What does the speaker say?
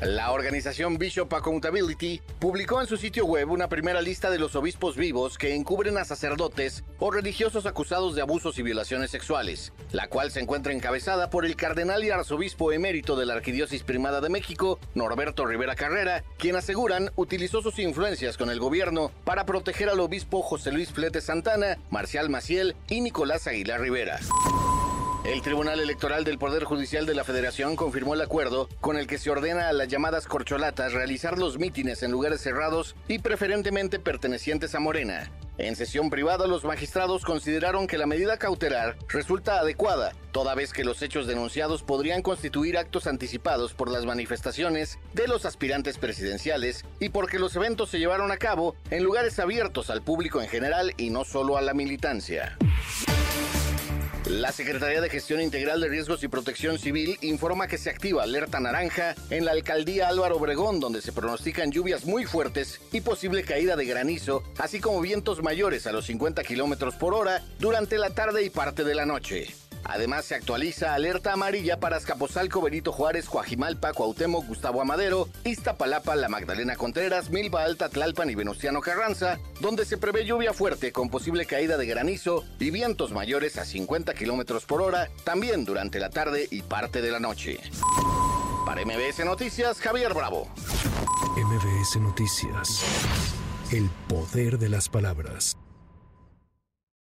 La organización Bishop Accountability publicó en su sitio web una primera lista de los obispos vivos que encubren a sacerdotes o religiosos acusados de abusos y violaciones sexuales, la cual se encuentra encabezada por el cardenal y arzobispo emérito de la Arquidiócesis Primada de México, Norberto Rivera Carrera, quien aseguran utilizó sus influencias con el gobierno para proteger al obispo José Luis Flete Santana, Marcial Maciel y Nicolás Aguilar Rivera. El Tribunal Electoral del Poder Judicial de la Federación confirmó el acuerdo con el que se ordena a las llamadas corcholatas realizar los mítines en lugares cerrados y preferentemente pertenecientes a Morena. En sesión privada, los magistrados consideraron que la medida cautelar resulta adecuada, toda vez que los hechos denunciados podrían constituir actos anticipados por las manifestaciones de los aspirantes presidenciales y porque los eventos se llevaron a cabo en lugares abiertos al público en general y no solo a la militancia. La Secretaría de Gestión Integral de Riesgos y Protección Civil informa que se activa alerta naranja en la alcaldía Álvaro Obregón, donde se pronostican lluvias muy fuertes y posible caída de granizo, así como vientos mayores a los 50 kilómetros por hora durante la tarde y parte de la noche. Además, se actualiza alerta amarilla para Escaposalco, Benito Juárez, Coajimalpa, Cuauhtémoc, Gustavo Amadero, Iztapalapa, La Magdalena Contreras, Milpa Alta, Tlalpan y Venustiano Carranza, donde se prevé lluvia fuerte con posible caída de granizo y vientos mayores a 50 kilómetros por hora, también durante la tarde y parte de la noche. Para MBS Noticias, Javier Bravo. MBS Noticias. El poder de las palabras.